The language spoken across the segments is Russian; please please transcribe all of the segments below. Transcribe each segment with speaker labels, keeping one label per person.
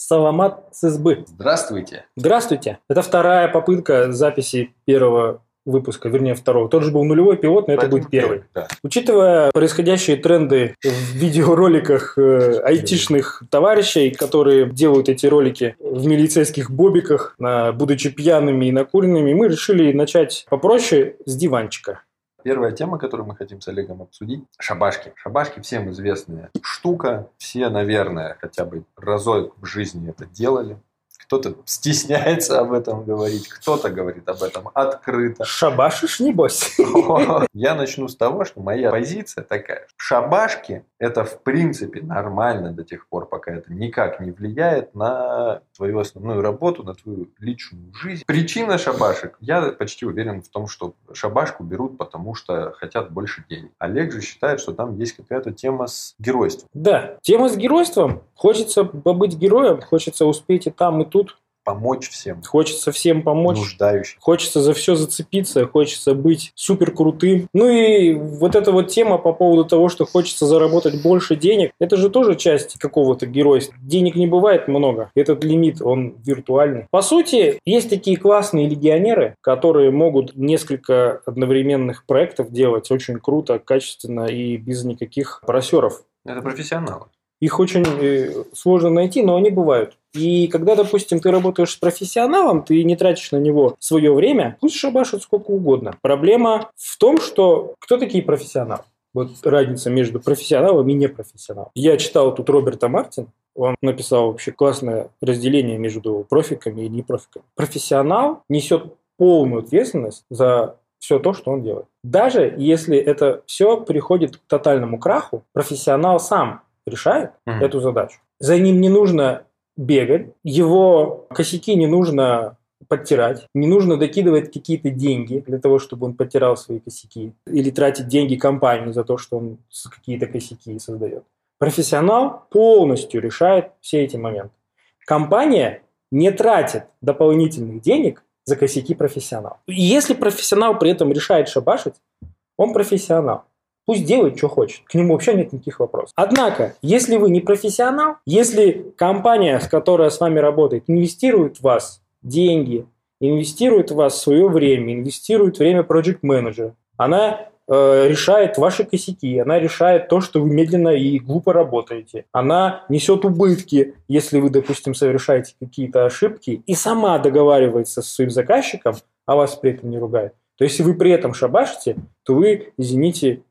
Speaker 1: Саламат с избы.
Speaker 2: Здравствуйте.
Speaker 1: Здравствуйте. Это вторая попытка записи первого выпуска, вернее второго. Тот же был нулевой пилот, но это будет первый.
Speaker 2: Да.
Speaker 1: Учитывая происходящие тренды в видеороликах э, айтишных товарищей, которые делают эти ролики в милицейских бобиках, на- будучи пьяными и накуренными, мы решили начать попроще с диванчика.
Speaker 2: Первая тема, которую мы хотим с Олегом обсудить – шабашки. Шабашки всем известная штука. Все, наверное, хотя бы разок в жизни это делали. Кто-то стесняется об этом говорить, кто-то говорит об этом открыто.
Speaker 1: Шабашишь, небось?
Speaker 2: Я начну с того, что моя позиция такая. Шабашки – это в принципе нормально до тех пор, пока это никак не влияет на твою основную работу, на твою личную жизнь. Причина шабашек, я почти уверен в том, что шабашку берут, потому что хотят больше денег. Олег же считает, что там есть какая-то тема с геройством.
Speaker 1: Да, тема с геройством. Хочется побыть героем, хочется успеть и там, и тут.
Speaker 2: Помочь всем
Speaker 1: Хочется всем помочь.
Speaker 2: нуждающимся.
Speaker 1: Хочется за все зацепиться, хочется быть супер крутым. Ну и вот эта вот тема по поводу того, что хочется заработать больше денег, это же тоже часть какого-то геройства. Денег не бывает много. Этот лимит, он виртуальный. По сути, есть такие классные легионеры, которые могут несколько одновременных проектов делать очень круто, качественно и без никаких просеров.
Speaker 2: Это профессионалы.
Speaker 1: Их очень э, сложно найти, но они бывают. И когда, допустим, ты работаешь с профессионалом, ты не тратишь на него свое время, пусть шабашит сколько угодно. Проблема в том, что кто такие профессионалы? Вот разница между профессионалом и непрофессионалом. Я читал тут Роберта Мартина, он написал вообще классное разделение между профиками и непрофиками. Профессионал несет полную ответственность за все то, что он делает. Даже если это все приходит к тотальному краху, профессионал сам решает
Speaker 2: Мгм.
Speaker 1: эту задачу. За ним не нужно бегать, его косяки не нужно подтирать, не нужно докидывать какие-то деньги для того, чтобы он подтирал свои косяки, или тратить деньги компании за то, что он какие-то косяки создает. Профессионал полностью решает все эти моменты. Компания не тратит дополнительных денег за косяки профессионала. И если профессионал при этом решает шабашить, он профессионал. Пусть делает, что хочет. К нему вообще нет никаких вопросов. Однако, если вы не профессионал, если компания, с которой с вами работает, инвестирует в вас деньги, инвестирует в вас свое время, инвестирует время project менеджера она э, решает ваши косяки, она решает то, что вы медленно и глупо работаете. Она несет убытки, если вы, допустим, совершаете какие-то ошибки, и сама договаривается со своим заказчиком, а вас при этом не ругает. То есть, если вы при этом шабашите, то вы, извините,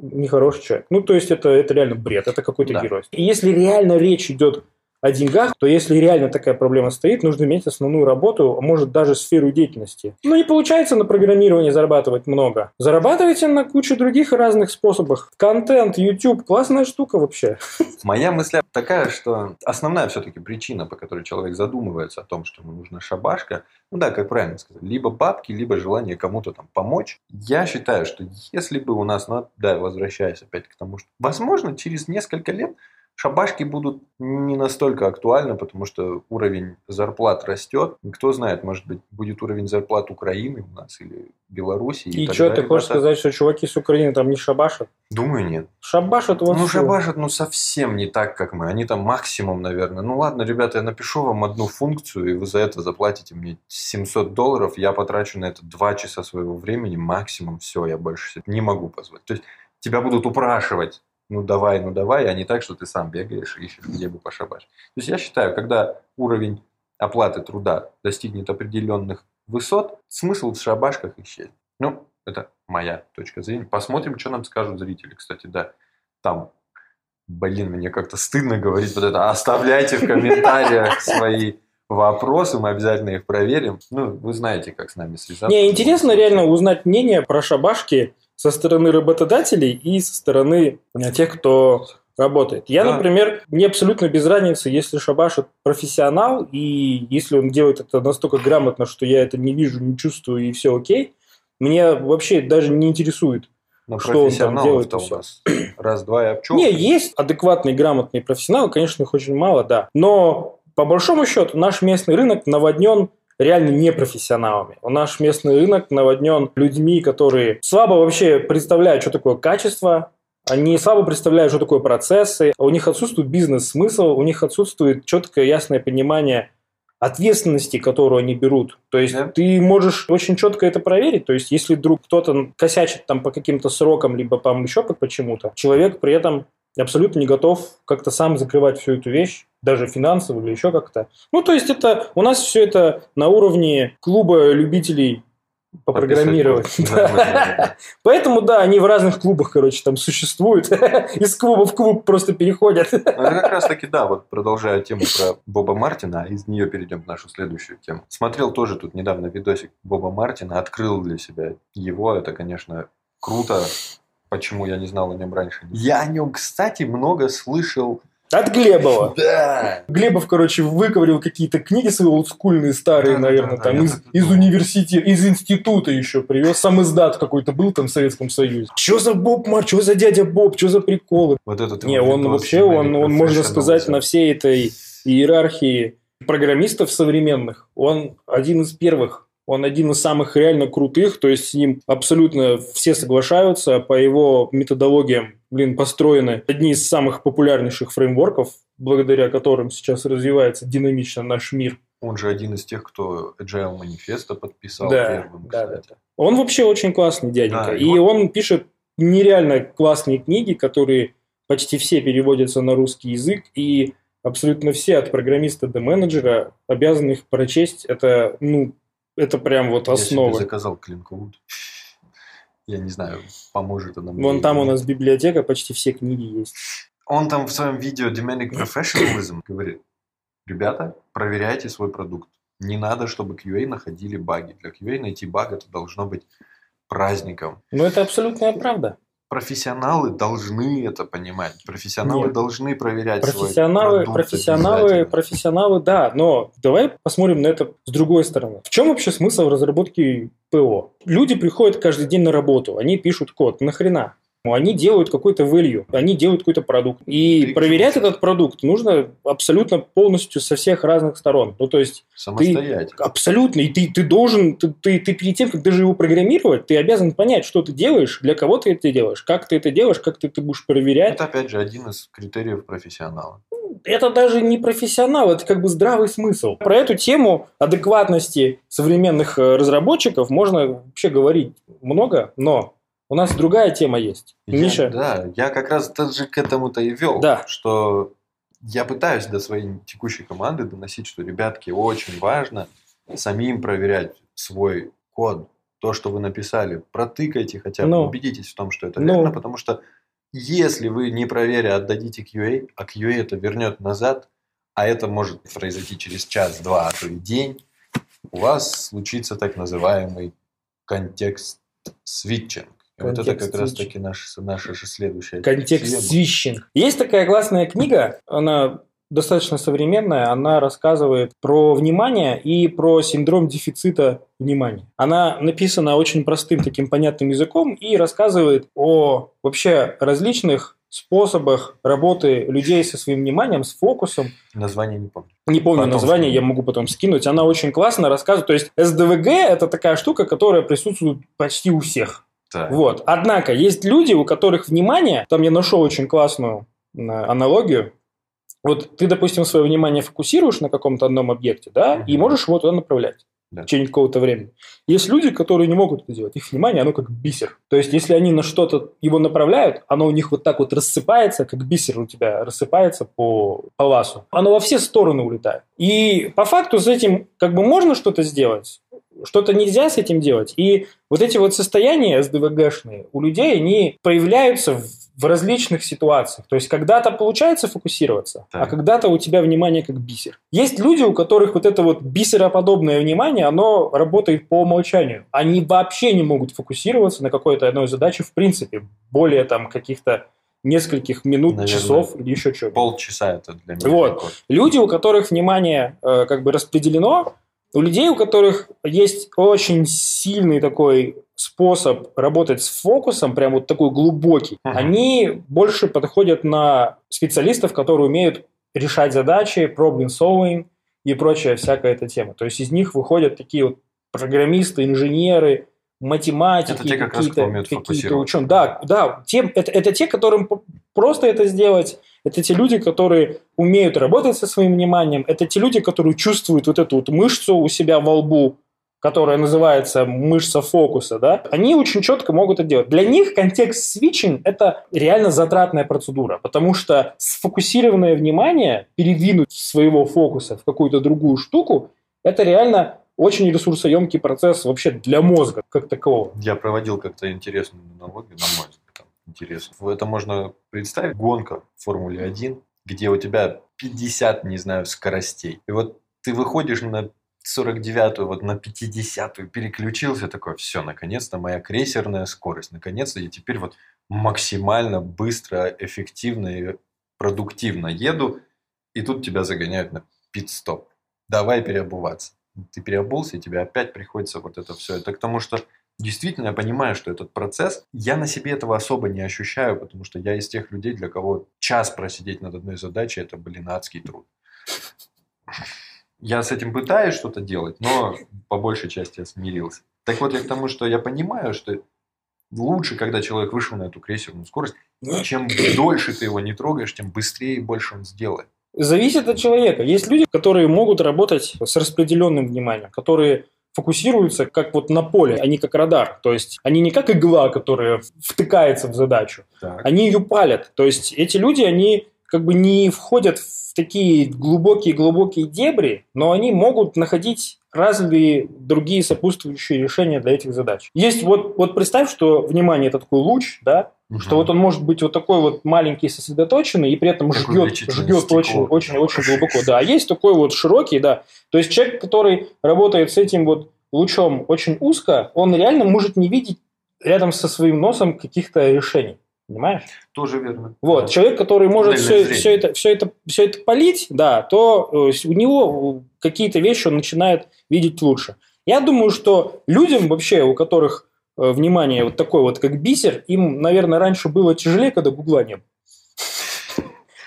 Speaker 1: нехороший человек. Ну, то есть, это, это реально бред, это какой-то
Speaker 2: Да.
Speaker 1: герой. И если реально речь идет о деньгах, то если реально такая проблема стоит, нужно иметь основную работу, а может даже сферу деятельности. Ну, не получается на программировании зарабатывать много. Зарабатывайте на куче других разных способах. Контент, YouTube, классная штука вообще.
Speaker 2: Моя мысль такая, что основная все-таки причина, по которой человек задумывается о том, что ему нужна шабашка, ну да, как правильно сказать, либо бабки, либо желание кому-то там помочь. Я считаю, что если бы у нас, ну да, возвращаясь опять к тому, что, возможно, через несколько лет шабашки будут не настолько актуальны, потому что уровень зарплат растет. И Кто знает, может быть, будет уровень зарплат Украины у нас или Беларуси.
Speaker 1: И,
Speaker 2: тогда
Speaker 1: что, ты хочешь
Speaker 2: ребята-
Speaker 1: сказать, что чуваки с Украины там не шабашат?
Speaker 2: Думаю, нет.
Speaker 1: Шабашат вот
Speaker 2: Ну,
Speaker 1: всё.
Speaker 2: шабашат, ну, совсем не так, как мы. Они там максимум, наверное. Ну, ладно, ребята, я напишу вам одну функцию, и вы за это заплатите мне 700 долларов. Я потрачу на это 2 часа своего времени, максимум. Все, я больше не могу позволить. То есть, тебя будут упрашивать. Ну, давай, ну, давай, а не так, что ты сам бегаешь и ищешь, где бы пошабашить. То есть, я считаю, когда уровень оплаты труда достигнет определенных высот, смысл в шабашках исчезнет. Ну, это моя точка зрения. Посмотрим, что нам скажут зрители. Кстати, да, там, блин, мне как-то стыдно говорить вот это. Оставляйте в комментариях свои вопросы, мы обязательно их проверим. Ну, вы знаете, как с нами связаться.
Speaker 1: Не, интересно реально узнать мнение про шабашки со стороны работодателей и со стороны э, тех, кто работает. Я,
Speaker 2: Да.
Speaker 1: например, мне абсолютно без разницы, если шабашит профессионал, и если он делает это настолько грамотно, что я это не вижу, не чувствую, и все окей, мне вообще даже не интересует.
Speaker 2: Но
Speaker 1: что он там делает,
Speaker 2: у нас раз-два и обчел.
Speaker 1: Не, есть адекватные, грамотные профессионалы, конечно, их очень мало, да. Но по большому счету наш местный рынок наводнен реально непрофессионалами. Наш местный рынок наводнен людьми, которые слабо вообще представляют, что такое качество, Они слабо представляют, что такое процессы, у них отсутствует бизнес-смысл, у них отсутствует четкое, ясное понимание ответственности, которую они берут. То есть
Speaker 2: Да.
Speaker 1: ты можешь очень четко это проверить. То есть если вдруг кто-то косячит там по каким-то срокам, либо там еще по- почему-то, человек при этом абсолютно не готов как-то сам закрывать всю эту вещь, даже финансово или еще как-то. Ну, то есть это у нас все это на уровне клуба любителей попрограммировать.
Speaker 2: Да.
Speaker 1: Поэтому, да, они в разных клубах, короче, там существуют. Из клуба в клуб просто переходят.
Speaker 2: Ну, как раз таки, да, вот продолжая тему про Боба Мартина, а из нее перейдем в нашу следующую тему. Смотрел тоже тут недавно видосик Боба Мартина, открыл для себя его, это, конечно, круто. Почему я не знал о нем раньше? Я о нем, кстати, много слышал.
Speaker 1: От Глебова.
Speaker 2: Да.
Speaker 1: Глебов, короче, выковырил какие-то книги свои олдскульные, старые,
Speaker 2: Да-да-да,
Speaker 1: наверное,
Speaker 2: да,
Speaker 1: там
Speaker 2: я
Speaker 1: из,
Speaker 2: и
Speaker 1: из университета, из института еще привез. Сам издат какой-то был там в Советском Союзе. Что за Боб Мар, что за дядя Боб, что за приколы?
Speaker 2: Вот этот
Speaker 1: Не, он вообще, он, он, можно сказать,
Speaker 2: да.
Speaker 1: на всей этой иерархии программистов современных, он один из первых. Он один из самых реально крутых, то есть с ним абсолютно все соглашаются, по его методологиям, блин, построены одни из самых популярнейших фреймворков, благодаря которым сейчас развивается динамично наш мир.
Speaker 2: Он же один из тех, кто Agile Manifesto подписал
Speaker 1: Да,
Speaker 2: первым,
Speaker 1: да, да,
Speaker 2: кстати.
Speaker 1: Он вообще очень классный дяденька.
Speaker 2: Да,
Speaker 1: и
Speaker 2: и
Speaker 1: он пишет нереально классные книги, которые почти все переводятся на русский язык, и абсолютно все, от программиста до менеджера, обязаны их прочесть. Это, ну, это прям вот
Speaker 2: Я себе
Speaker 1: основа.
Speaker 2: заказал Клинквуд. Я не знаю, поможет она мне.
Speaker 1: Вон там у нас библиотека, почти все книги есть.
Speaker 2: Он там в своем видео Demanding Professionalism говорит, ребята, проверяйте свой продукт. Не надо, чтобы QA находили баги. Для QA найти баг это должно быть праздником.
Speaker 1: Но это абсолютная правда.
Speaker 2: Профессионалы должны это понимать. Профессионалы
Speaker 1: Нет.
Speaker 2: должны проверять свой
Speaker 1: Профессионалы,
Speaker 2: продукт
Speaker 1: профессионалы, профессионалы, да, но давай посмотрим на это с другой стороны. В чем вообще смысл разработки ПО? Люди приходят каждый день на работу, они пишут код. Нахрена? Они делают какой-то value, они делают какой-то продукт. И
Speaker 2: Ты
Speaker 1: проверять этот продукт нужно абсолютно полностью со всех разных сторон. Ну, то есть,
Speaker 2: Самостоятельно.
Speaker 1: абсолютно. И ты, ты должен, ты, ты, ты перед тем, как даже его программировать, ты обязан понять, что ты делаешь, для кого ты это делаешь, как ты это делаешь, как ты это будешь проверять.
Speaker 2: Это опять же один из критериев профессионала.
Speaker 1: это даже не профессионал, это как бы здравый смысл. Про эту тему адекватности современных э, разработчиков можно вообще говорить много, но у нас другая тема есть.
Speaker 2: Я-
Speaker 1: Миша,
Speaker 2: да, я как раз даже к этому-то и вел,
Speaker 1: Да.
Speaker 2: что я пытаюсь до своей текущей команды доносить, что, ребятки, очень важно самим проверять свой код, то, что вы написали, протыкайте хотя бы,
Speaker 1: Ну.
Speaker 2: убедитесь в том, что это
Speaker 1: Ну.
Speaker 2: верно, потому что если вы не проверя отдадите QA, а QA это вернет назад, а это может произойти через час, два, а то и день, у вас случится так называемый контекст свитчинг. И вот это
Speaker 1: Контекст
Speaker 2: как раз таки наша, наша же следующая
Speaker 1: контекст
Speaker 2: тема.
Speaker 1: свищинг. Есть такая классная книга, она достаточно современная, она рассказывает про внимание и про синдром дефицита внимания. Она написана очень простым таким понятным языком и рассказывает о вообще различных способах работы людей со своим вниманием, с фокусом,
Speaker 2: Название не помню.
Speaker 1: Не помню
Speaker 2: Потом
Speaker 1: название,
Speaker 2: скину.
Speaker 1: я могу потом скинуть. Она очень классно рассказывает. То есть SDVG – это такая штука, которая присутствует почти у всех. Вот. Однако есть люди, у которых внимание, там я нашел очень классную э, аналогию. Вот ты, допустим, свое внимание фокусируешь на каком-то одном объекте, да,
Speaker 2: Мгм.
Speaker 1: и можешь его туда направлять
Speaker 2: Да.
Speaker 1: в течение какого-то времени. Есть люди, которые не могут это делать. Их внимание, оно как бисер. То есть, если они на что-то его направляют, оно у них вот так вот рассыпается, как бисер у тебя рассыпается по паласу. Оно во все стороны улетает. И по факту с этим как бы можно что-то сделать, что-то нельзя с этим делать. И вот эти вот состояния СДВГшные у людей, они проявляются в, в различных ситуациях. То есть когда-то получается фокусироваться, а
Speaker 2: Так.
Speaker 1: когда-то у тебя внимание как бисер. Есть люди, у которых вот это вот бисероподобное внимание, оно работает по умолчанию. Они вообще не могут фокусироваться на какой-то одной задаче в принципе. Более там каких-то нескольких минут,
Speaker 2: Наверное,
Speaker 1: часов или еще чего.
Speaker 2: Полчаса это для меня.
Speaker 1: Вот.
Speaker 2: рекорд.
Speaker 1: Люди, у которых внимание э, как бы распределено, у людей, у которых есть очень сильный такой способ работать с фокусом, прям вот такой глубокий,
Speaker 2: Мгм.
Speaker 1: они больше подходят на специалистов, которые умеют решать задачи, problem solving и прочая всякая эта тема. То есть из них выходят такие вот программисты, инженеры, математики,
Speaker 2: Это те, как
Speaker 1: какие-то
Speaker 2: умеют
Speaker 1: какие
Speaker 2: фокусироваться.
Speaker 1: ученые. Да, да, те, это, это те, которым просто это сделать. Это те люди, которые умеют работать со своим вниманием. Это те люди, которые чувствуют вот эту вот мышцу у себя во лбу, которая называется мышца фокуса, да, они очень четко могут это делать. Для них контекст свитчинг – это реально затратная процедура, потому что сфокусированное внимание, передвинуть своего фокуса в какую-то другую штуку, это реально очень ресурсоемкий процесс вообще для мозга как такового.
Speaker 2: Я проводил как-то интересную аналогию, на мой взгляд, интересно. Это можно представить, гонка в Формуле 1, где у тебя 50, не знаю, скоростей. И вот ты выходишь на 49-ю, вот на 50-ю переключился, такой, все, наконец-то моя крейсерная скорость, наконец-то я теперь вот максимально быстро, эффективно и продуктивно еду, и тут тебя загоняют на пит-стоп. Давай переобуваться. Ты переобулся, и тебе опять приходится вот это все. Это к тому, что действительно я понимаю, что этот процесс, я на себе этого особо не ощущаю, потому что я из тех людей, для кого час просидеть над одной задачей, это, блин, адский труд. Я с этим пытаюсь что-то делать, но по большей части я смирился. Так вот, я к тому, что я понимаю, что лучше, когда человек вышел на эту крейсерную скорость, чем дольше ты его не трогаешь, тем быстрее и больше он сделает.
Speaker 1: Зависит от человека. Есть люди, которые могут работать с распределенным вниманием, которые фокусируются как вот на поле, а не как радар. То есть они не как игла, которая втыкается в задачу,
Speaker 2: Так.
Speaker 1: они ее палят. То есть эти люди, они как бы не входят в такие глубокие-глубокие дебри, но они могут находить разные другие сопутствующие решения для этих задач. Есть вот, вот представь, что внимание это такой луч, да, что вот он может быть вот такой вот маленький, сосредоточенный, и при этом
Speaker 2: Как
Speaker 1: ждет,
Speaker 2: увеличительное
Speaker 1: ждет
Speaker 2: стекло.
Speaker 1: очень, очень, очень глубоко. Да, а есть такой вот широкий, да. То есть человек, который работает с этим вот лучом очень узко, он реально может не видеть рядом со своим носом каких-то решений. Понимаешь?
Speaker 2: Тоже верно.
Speaker 1: Вот, человек, который может все, все, это, все, это, все это полить, да, то э, у него э, какие-то вещи он начинает видеть лучше. Я думаю, что людям вообще, у которых э, внимание вот такое вот, как бисер, им, наверное, раньше было тяжелее, когда гугла не было.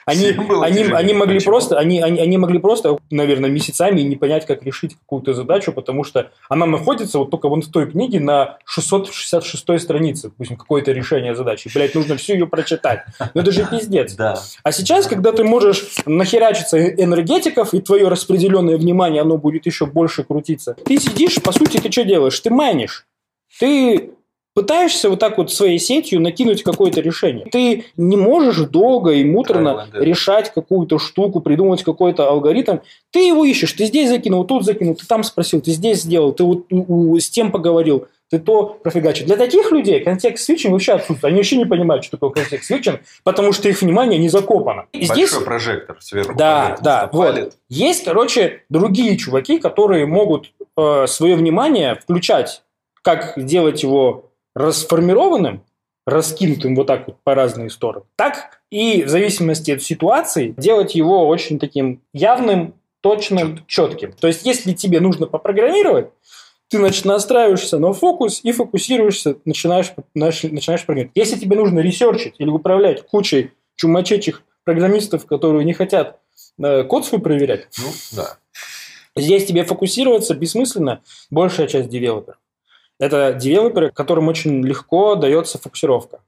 Speaker 1: Они, они, они могли просто, они, они, они могли просто, наверное, месяцами не понять, как решить какую-то задачу, потому что она находится вот только вон в той книге на 666 странице, допустим, какое-то решение задачи. Блять, нужно всю ее прочитать. Ну это же пиздец.
Speaker 2: Да.
Speaker 1: А сейчас, когда ты можешь нахерачиться энергетиков, и твое распределенное внимание, оно будет еще больше крутиться, ты сидишь, по сути, ты что делаешь? Ты майнишь. Ты пытаешься вот так вот своей сетью накинуть какое-то решение. Ты не можешь долго и муторно
Speaker 2: да.
Speaker 1: решать какую-то штуку, придумать какой-то алгоритм. Ты его ищешь, ты здесь закинул, тут закинул, ты там спросил, ты здесь сделал, ты вот у- у- с тем поговорил, ты то профигачил. Для таких людей контекст свитчинг вообще отсутствует. Они вообще не понимают, что такое контекст свитчинг, потому что их внимание не закопано. И здесь
Speaker 2: Большой прожектор сверху.
Speaker 1: да, да, вот.
Speaker 2: палит.
Speaker 1: Есть, короче, другие чуваки, которые могут э, свое внимание включать, как делать его расформированным, раскинутым вот так вот по разные стороны, так и в зависимости от ситуации делать его очень таким явным, точным, четким. То есть, если тебе нужно попрограммировать, ты значит, настраиваешься на фокус и фокусируешься, начинаешь, нач- начинаешь программировать. Если тебе нужно ресерчить или управлять кучей чумачечих программистов, которые не хотят э, код свой проверять,
Speaker 2: Ну, да.
Speaker 1: Здесь тебе фокусироваться бессмысленно большая часть девелоперов. Это девелоперы, которым очень легко дается фокусировка.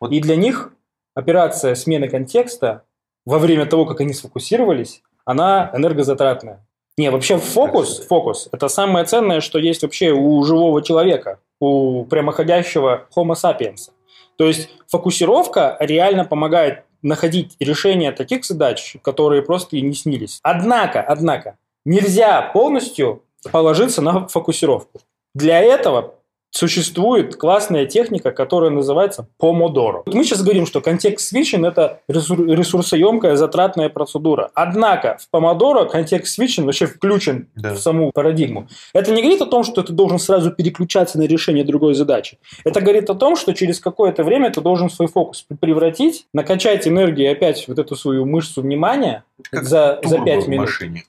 Speaker 2: Вот-
Speaker 1: И для них операция смены контекста во время того, как они сфокусировались, она энергозатратная. Не, вообще фокус, фокус – это самое ценное, что есть вообще у живого человека, у прямоходящего Homo sapiens. То есть фокусировка реально помогает находить решения таких задач, которые просто и не снились. Однако, однако, нельзя полностью положиться на фокусировку. Для этого существует классная техника, которая называется помодоро. Мы сейчас говорим, что контекст свитчинг – это ресур- ресурсоемкая, затратная процедура. Однако в помодоро контекст свитчинг вообще включен
Speaker 2: Да.
Speaker 1: в саму парадигму. Это не говорит о том, что ты должен сразу переключаться на решение другой задачи. Это говорит о том, что через какое-то время ты должен свой фокус превратить, накачать энергией опять вот эту свою мышцу внимания за, за
Speaker 2: турбо
Speaker 1: 5
Speaker 2: в
Speaker 1: минут.
Speaker 2: машине.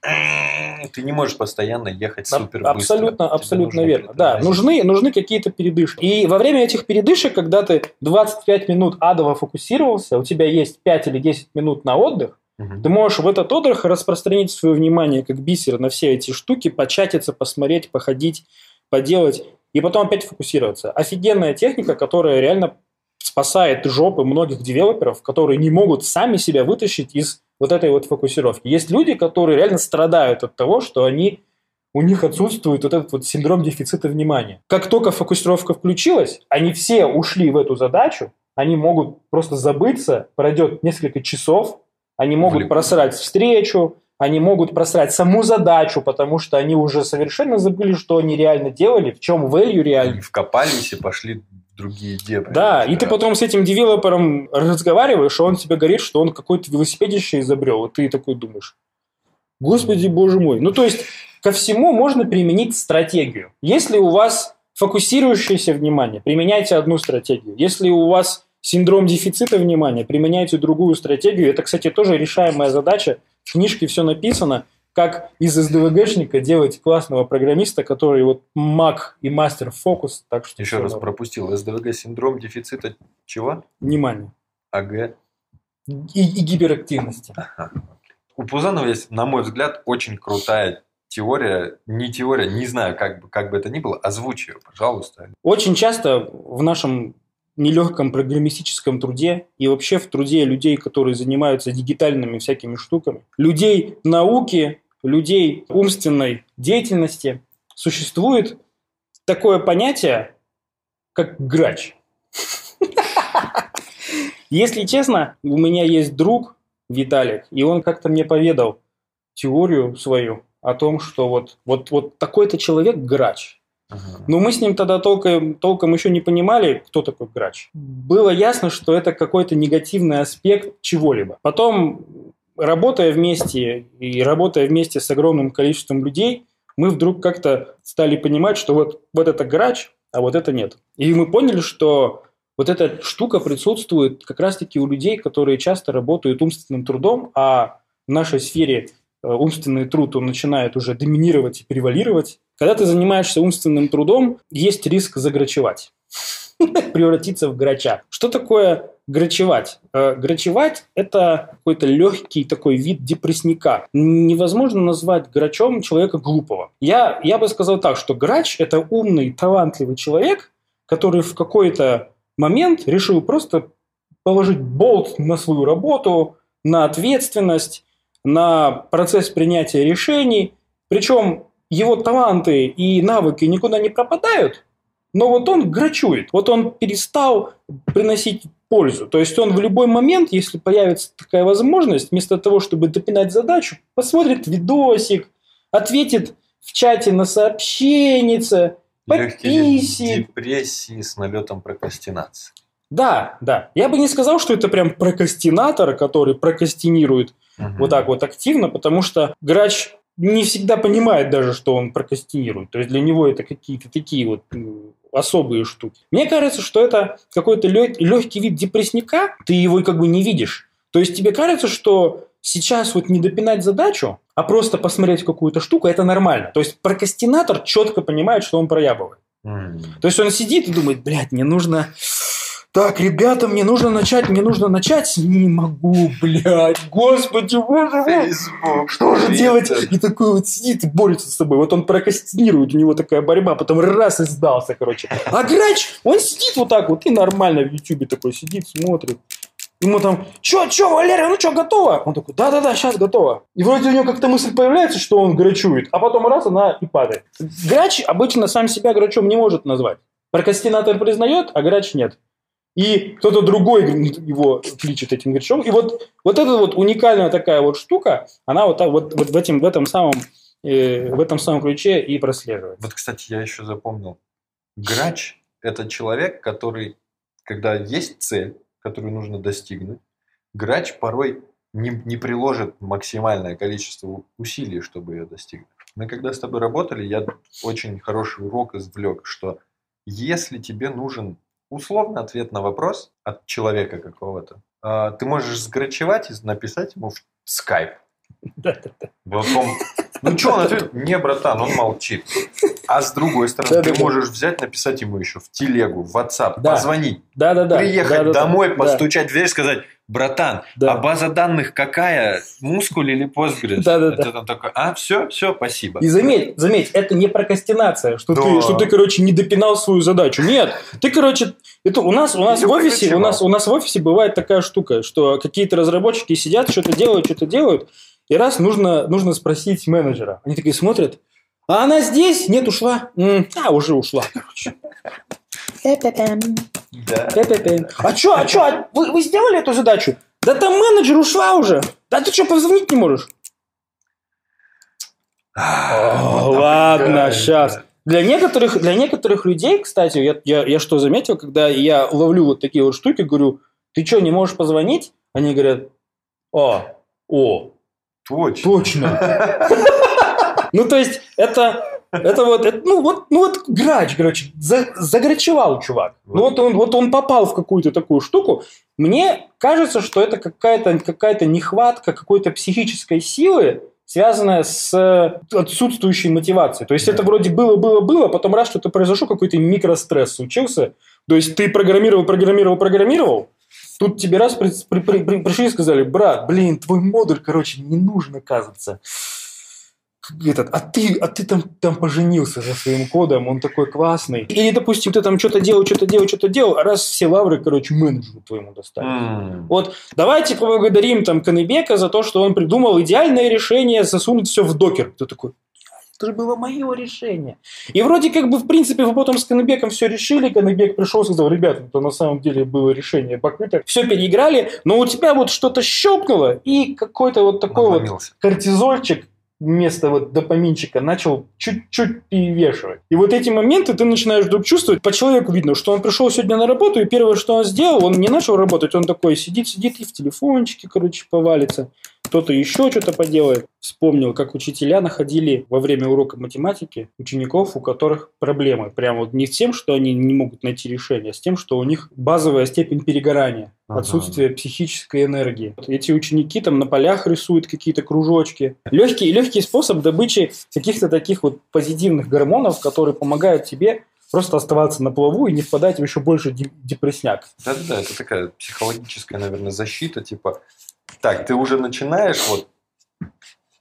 Speaker 2: Ты не можешь постоянно ехать супер быстро.
Speaker 1: Абсолютно, абсолютно верно. Да, нужны, нужны какие-то передышки. И во время этих передышек, когда ты 25 минут адово фокусировался, у тебя есть 5 или 10 минут на отдых,
Speaker 2: Мгм.
Speaker 1: ты можешь в этот отдых распространить свое внимание как бисер на все эти штуки, початиться, посмотреть, походить, поделать. и потом опять фокусироваться. Офигенная техника, которая реально спасает жопы многих девелоперов, которые не могут сами себя вытащить из вот этой вот фокусировки. Есть люди, которые реально страдают от того, что они у них отсутствует вот этот вот синдром дефицита внимания. Как только фокусировка включилась, они все ушли в эту задачу, они могут просто забыться, пройдет несколько часов, они могут Влип. просрать встречу, они могут просрать саму задачу, потому что они уже совершенно забыли, что они реально делали, в чем value реально. Они
Speaker 2: вкопались и пошли в другие дебри.
Speaker 1: Да, и ты потом с этим девелопером разговариваешь, и он тебе говорит, что он какой-то велосипедище изобрел, и ты такой думаешь, господи, боже мой. Ну, то есть, ко всему можно применить стратегию. Если у вас фокусирующееся внимание, применяйте одну стратегию. Если у вас синдром дефицита внимания, применяйте другую стратегию. Это, кстати, тоже решаемая задача. В книжке все написано, как из СДВГшника делать классного программиста, который вот маг и мастер фокус. Так что
Speaker 2: Еще раз новое. пропустил. СДВГ синдром дефицита чего?
Speaker 1: Внимания.
Speaker 2: АГ?
Speaker 1: И, и гиперактивности.
Speaker 2: Ага. У Пузанова есть, на мой взгляд, очень крутая теория, не теория, не знаю, как бы, как бы это ни было, озвучь ее, пожалуйста.
Speaker 1: Очень часто в нашем нелегком программистическом труде и вообще в труде людей, которые занимаются дигитальными всякими штуками, людей науки, людей умственной деятельности, существует такое понятие, как грач. Если честно, у меня есть друг Виталик, и он как-то мне поведал теорию свою о том, что вот, вот, вот такой-то человек грач. Но мы с ним тогда толком, толком еще не понимали, кто такой грач. Было ясно, что это какой-то негативный аспект чего-либо. Потом, работая вместе и работая вместе с огромным количеством людей, мы вдруг как-то стали понимать, что вот, вот это грач, а вот это нет. И мы поняли, что вот эта штука присутствует как раз-таки у людей, которые часто работают умственным трудом, а в нашей сфере Э, умственный труд, он начинает уже доминировать и превалировать. Когда ты занимаешься умственным трудом, есть риск заграчевать превратиться в грача. Что такое грачевать? Э, грачевать – это какой-то легкий такой вид депрессника. Невозможно назвать грачом человека глупого. Я, я бы сказал так, что грач – это умный, талантливый человек, который в какой-то момент решил просто положить болт на свою работу, на ответственность, на процесс принятия решений. Причем его таланты и навыки никуда не пропадают, но вот он грачует. Вот он перестал приносить пользу. То есть он в любой момент, если появится такая возможность, вместо того, чтобы допинать задачу, посмотрит видосик, ответит в чате на сообщение,
Speaker 2: пописит. депрессии с налетом прокрастинации.
Speaker 1: Да, да. Я бы не сказал, что это прям прокрастинатор, который прокрастинирует угу. вот так вот активно, потому что грач не всегда понимает даже, что он прокрастинирует. То есть для него это какие-то такие вот особые штуки. Мне кажется, что это какой-то легкий вид депрессника, ты его как бы не видишь. То есть тебе кажется, что сейчас вот не допинать задачу, а просто посмотреть какую-то штуку, это нормально. То есть прокрастинатор четко понимает, что он проябывает. Mm. То есть он сидит и думает, блядь, мне нужно так, ребята, мне нужно начать, мне нужно начать. Не могу, блядь, господи, боже мой. Что же делать? И такой вот сидит и борется с собой. Вот он прокрастинирует, у него такая борьба, потом раз и сдался, короче. А грач, он сидит вот так вот и нормально в ютюбе такой сидит, смотрит. Ему там, чё, чё, Валерия, ну чё, готово? Он такой, да-да-да, сейчас готово. И вроде у него как-то мысль появляется, что он грачует, а потом раз она и падает. Грач обычно сам себя грачом не может назвать. Прокрастинатор признает, а грач нет и кто-то другой его кличет этим гречом. И вот, вот эта вот уникальная такая вот штука, она вот, так, вот, вот в, этом, в, этом самом, э, в этом самом ключе и прослеживается.
Speaker 2: Вот, кстати, я еще запомнил. Грач – это человек, который, когда есть цель, которую нужно достигнуть, грач порой не, не приложит максимальное количество усилий, чтобы ее достигнуть. Мы когда с тобой работали, я очень хороший урок извлек, что если тебе нужен условный ответ на вопрос от человека какого-то. А, ты можешь сграчевать и написать ему в скайп. Да-да-да. Вот он, ну что он ответит? Не, братан, он молчит. А с другой стороны, да, ты да, можешь да. взять, написать ему еще в телегу, в WhatsApp, да. позвонить,
Speaker 1: да, да, да.
Speaker 2: приехать
Speaker 1: да, да,
Speaker 2: домой, да. постучать в дверь, сказать, братан,
Speaker 1: Да.
Speaker 2: а база данных какая? Мускуль или Postgres?
Speaker 1: Да-да-да.
Speaker 2: Это там такой, а, все, все, спасибо.
Speaker 1: И заметь, заметь, это не прокрастинация, что,
Speaker 2: Да.
Speaker 1: ты, что ты, короче, не допинал свою задачу. Нет, ты, короче, это у нас, у нас в офисе, у нас, у нас в офисе бывает такая штука, что какие-то разработчики сидят, что-то делают, что-то делают, и раз нужно, нужно спросить менеджера. Они такие смотрят, а она здесь? Нет, ушла. «М, а, уже ушла, короче.
Speaker 2: Да.
Speaker 1: А что, а что, вы, вы сделали эту задачу? Да там менеджер ушла уже. Да ты что, позвонить не можешь?
Speaker 2: А,
Speaker 1: ладно,
Speaker 2: да.
Speaker 1: Для некоторых, для некоторых людей, кстати, я, я, я что заметил, когда я ловлю вот такие вот штуки, говорю, ты что, не можешь позвонить? Они говорят, о, о,
Speaker 2: Точно.
Speaker 1: точно. Ну, то есть, это, это вот, это, ну, вот, ну, вот грач, короче, за- заграчевал чувак. Ну, вот он, вот он попал в какую-то такую штуку. Мне кажется, что это какая-то какая нехватка какой-то психической силы, связанная с э, отсутствующей мотивацией. То есть,
Speaker 2: Да.
Speaker 1: это вроде было, было, было, потом раз что-то произошло, какой-то микростресс случился. То есть, ты программировал, программировал, программировал, Тут тебе раз при- при- при- при- пришли и сказали, брат, блин, твой модуль, короче, не нужен, оказывается. Этот, а ты, а ты там, там поженился со своим кодом, он такой классный. Или, допустим, ты там что-то делал, что-то делал, что-то делал, а раз все лавры, короче, менеджеру твоему достали.
Speaker 2: М.
Speaker 1: Вот давайте поблагодарим там Канебека за то, что он придумал идеальное решение засунуть все в докер. Кто такой? Это же было мое решение. И вроде как бы, в принципе, вы потом с Канебеком все решили. Канебек пришел и сказал, ребята, это на самом деле было решение покрыто. Все переиграли, но у тебя вот что-то щелкнуло, и какой-то вот такой вот кортизольчик вместо вот допаминчика начал чуть-чуть перевешивать. И вот эти моменты ты начинаешь вдруг чувствовать. По человеку видно, что он пришел сегодня на работу, и первое, что он сделал, он не начал работать, он такой сидит-сидит и в телефончике, короче, повалится. Кто-то еще что-то поделает. Вспомнил, как учителя находили во время урока математики учеников, у которых проблемы. Прямо вот не с тем, что они не могут найти решение, а с тем, что у них базовая степень перегорания,
Speaker 2: Ага.
Speaker 1: отсутствие психической энергии. Эти ученики там на полях рисуют какие-то кружочки. Легкий, легкий способ добычи каких-то таких вот позитивных гормонов, которые помогают тебе просто оставаться на плаву и не впадать в еще больше де- депрессняк.
Speaker 2: Да-да-да, это такая психологическая, наверное, защита, типа, так, ты уже начинаешь вот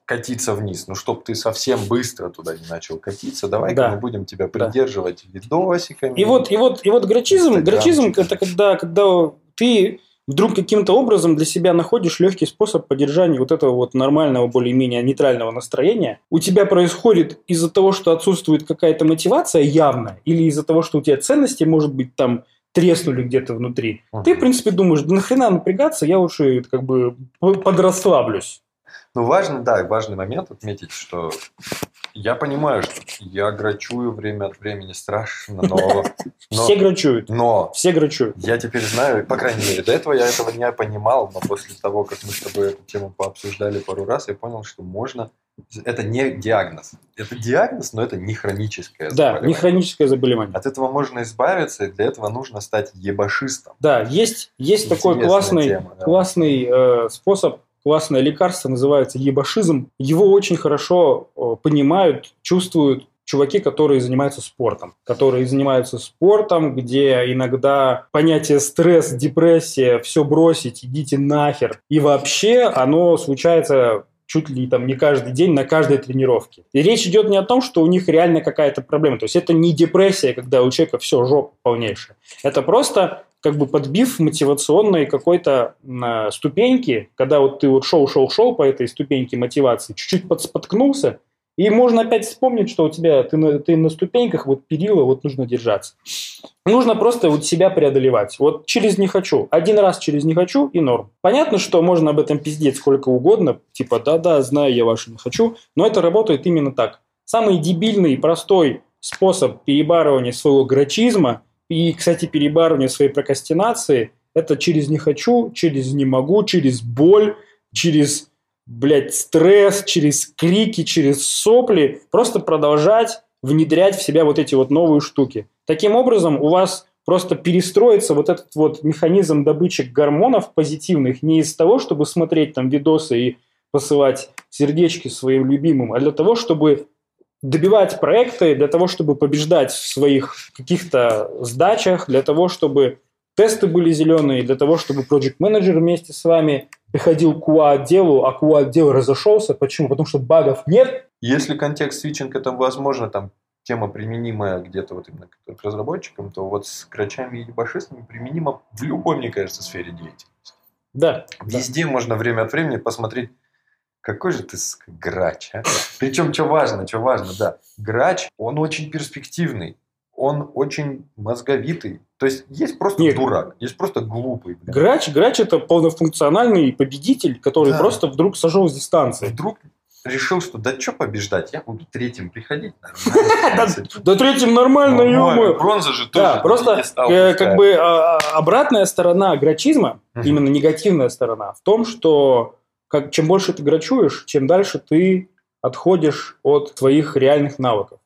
Speaker 2: катиться вниз, ну, чтобы ты совсем быстро туда не начал катиться, давай-ка
Speaker 1: Да.
Speaker 2: мы будем тебя
Speaker 1: Да.
Speaker 2: придерживать видосиками.
Speaker 1: И вот, и вот, и вот грачизм, грачизм это когда, когда ты вдруг каким-то образом для себя находишь легкий способ поддержания вот этого вот нормального, более-менее нейтрального настроения. У тебя происходит из-за того, что отсутствует какая-то мотивация явная, или из-за того, что у тебя ценности, может быть, там треснули где-то внутри. Ты, в принципе, думаешь, да нахрена напрягаться, я лучше как бы подрасслаблюсь.
Speaker 2: Ну, важно, да, важный момент отметить, что я понимаю, что я грачую время от времени страшно, но, но,
Speaker 1: Все грачуют.
Speaker 2: но
Speaker 1: Все грачуют.
Speaker 2: я теперь знаю, по крайней мере, до этого я этого не понимал, но после того, как мы с тобой эту тему пообсуждали пару раз, я понял, что можно... Это не диагноз. Это диагноз, но это не хроническое
Speaker 1: Да,
Speaker 2: заболевание.
Speaker 1: не хроническое заболевание.
Speaker 2: От этого можно избавиться, и для этого нужно стать ебашистом.
Speaker 1: Да, есть, есть такой классный,
Speaker 2: тема, да.
Speaker 1: классный э, способ, классное лекарство, называется ебашизм. Его очень хорошо э, понимают, чувствуют чуваки, которые занимаются спортом. Которые занимаются спортом, где иногда понятие стресс, депрессия, все бросить, идите нахер. И вообще оно случается чуть ли там не каждый день на каждой тренировке. И речь идет не о том, что у них реально какая-то проблема. То есть это не депрессия, когда у человека все, жопа полнейшая. Это просто как бы подбив мотивационной какой-то на ступеньки, когда вот ты вот шел-шел-шел по этой ступеньке мотивации, чуть-чуть под- споткнулся, и можно опять вспомнить, что у тебя ты на, ты на ступеньках, вот перила, вот нужно держаться. Нужно просто вот себя преодолевать. Вот через «не хочу». Один раз через «не хочу» и норм. Понятно, что можно об этом пиздеть сколько угодно, типа «да-да, знаю я ваше «не хочу», но это работает именно так. Самый дебильный и простой способ перебарывания своего грачизма и, кстати, перебарывания своей прокрастинации – это через «не хочу», через «не могу», через боль, через, блядь, стресс, через крики, через сопли. Просто продолжать внедрять в себя вот эти вот новые штуки. Таким образом, у вас просто перестроится вот этот вот механизм добычи гормонов позитивных не из того, чтобы смотреть там видосы и посылать сердечки своим любимым, а для того, чтобы добивать проекты, для того, чтобы побеждать в своих каких-то сдачах, для того, чтобы тесты были зеленые, для того, чтобы project менеджер вместе с вами приходил к QA-отделу, а QA-отдел разошелся. Почему? Потому что багов нет.
Speaker 2: Если контекст свитчинг это возможно, там тема применимая где-то вот именно к разработчикам, то вот с крачами и ебашистами применимо в любой, мне кажется, сфере деятельности.
Speaker 1: Да.
Speaker 2: Везде да. можно время от времени посмотреть, какой же ты грач, а? Причем, что важно, что важно, да. Грач, он очень перспективный, он очень мозговитый. То есть, есть просто Нет. дурак, есть просто глупый.
Speaker 1: Блин. Грач, грач это полнофункциональный победитель, который да. просто вдруг сошел с дистанции.
Speaker 2: Вдруг решил, что да что побеждать, я буду третьим приходить.
Speaker 1: Да третьим нормально, ё
Speaker 2: Бронза же тоже.
Speaker 1: Да, просто э, как бы а, а, обратная сторона грачизма, именно негативная сторона, в том, что как, чем больше ты грачуешь, чем дальше ты отходишь от твоих реальных навыков.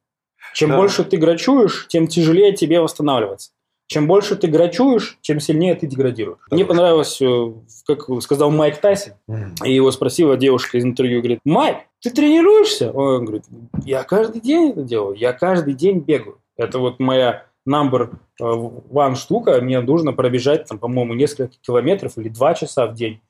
Speaker 1: Чем да. больше ты грачуешь, тем тяжелее тебе восстанавливаться. Чем больше ты грачуешь, чем сильнее ты деградируешь. Да, Мне понравилось, э, как сказал Майк Тайсон, mm. и его спросила девушка из интервью, говорит, Майк, ты тренируешься? Он говорит, я каждый день это делаю, я каждый день бегаю. Это вот моя number one штука, мне нужно пробежать, там, по-моему, несколько километров или два часа в день.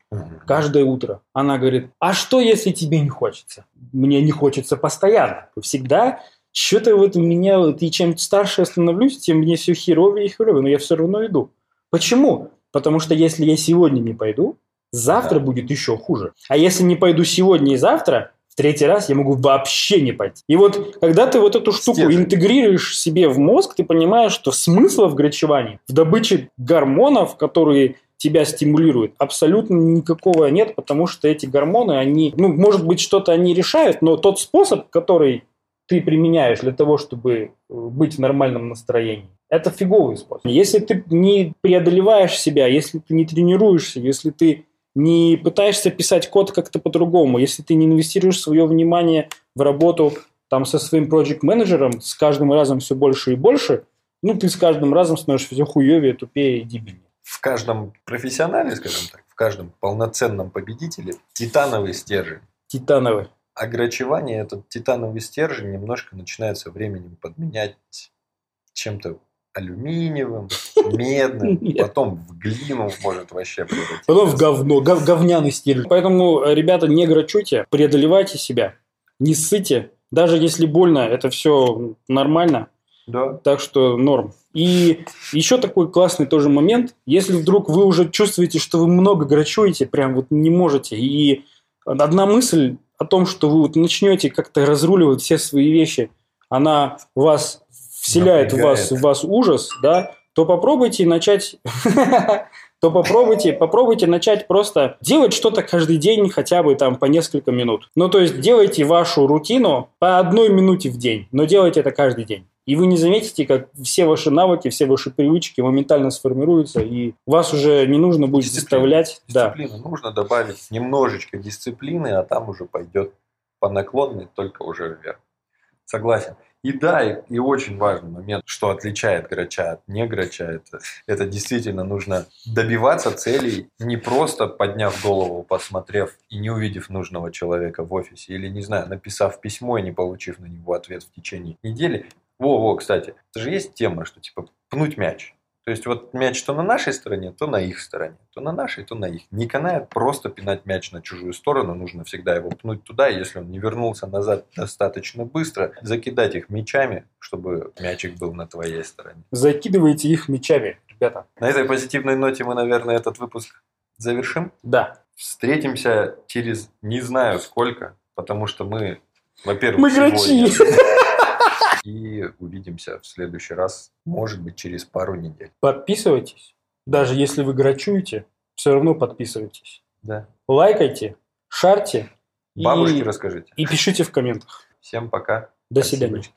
Speaker 1: Каждое утро. Она говорит, а что, если тебе не хочется? Мне не хочется постоянно. Всегда что-то вот у меня, вот, и чем старше я становлюсь, тем мне все херовее и херовее, но я все равно иду. Почему? Потому что если я сегодня не пойду, завтра да. будет еще хуже. А если не пойду сегодня и завтра, в третий раз я могу вообще не пойти. И вот когда ты вот эту штуку Стержень. интегрируешь себе в мозг, ты понимаешь, что смысла в грачевании, в добыче гормонов, которые тебя стимулируют, абсолютно никакого нет, потому что эти гормоны, они, ну, может быть, что-то они решают, но тот способ, который ты применяешь для того, чтобы э, быть в нормальном настроении, это фиговый способ. Если ты не преодолеваешь себя, если ты не тренируешься, если ты не пытаешься писать код как-то по-другому, если ты не инвестируешь свое внимание в работу там со своим project менеджером с каждым разом все больше и больше, ну, ты с каждым разом становишься все хуевее, тупее и дебильнее.
Speaker 2: В каждом профессионале, скажем так, в каждом полноценном победителе титановый стержень.
Speaker 1: Титановый
Speaker 2: ограчевание, этот титановый стержень немножко начинает со временем подменять чем-то алюминиевым, медным, потом в глину может вообще
Speaker 1: превратиться. Потом в говно, гов, говняный стержень. Поэтому, ребята, не грачуйте, преодолевайте себя, не ссыте. Даже если больно, это все нормально.
Speaker 2: Да.
Speaker 1: Так что норм. И еще такой классный тоже момент. Если вдруг вы уже чувствуете, что вы много грачуете, прям вот не можете, и одна мысль о том, что вы вот начнете как-то разруливать все свои вещи, она вас вселяет в вас, в вас ужас, да, то попробуйте начать, то попробуйте, попробуйте начать просто делать что-то каждый день, хотя бы там по несколько минут. Ну, то есть делайте вашу рутину по одной минуте в день, но делайте это каждый день. И вы не заметите, как все ваши навыки, все ваши привычки моментально сформируются, и вас уже не нужно будет Дисциплина. заставлять.
Speaker 2: Дисциплину. Да. Нужно добавить немножечко дисциплины, а там уже пойдет по наклонной, только уже вверх. Согласен. И да, и, и очень важный момент, что отличает грача от не это, это действительно нужно добиваться целей, не просто подняв голову, посмотрев и не увидев нужного человека в офисе, или, не знаю, написав письмо и не получив на него ответ в течение недели. Во-во, кстати, это же есть тема, что типа пнуть мяч. То есть вот мяч то на нашей стороне, то на их стороне. То на нашей, то на их. Не канает просто пинать мяч на чужую сторону. Нужно всегда его пнуть туда. Если он не вернулся назад достаточно быстро, закидать их мячами, чтобы мячик был на твоей стороне.
Speaker 1: Закидывайте их мячами, ребята.
Speaker 2: На этой позитивной ноте мы, наверное, этот выпуск завершим.
Speaker 1: Да.
Speaker 2: Встретимся через не знаю сколько, потому что мы, во-первых,
Speaker 1: мы сегодня...
Speaker 2: И увидимся в следующий раз, может быть, через пару недель.
Speaker 1: Подписывайтесь. Даже если вы грачуете, все равно подписывайтесь.
Speaker 2: Да.
Speaker 1: Лайкайте, шарьте.
Speaker 2: Бабушке и, расскажите.
Speaker 1: И пишите в комментах.
Speaker 2: Всем пока.
Speaker 1: До Спасибо. свидания.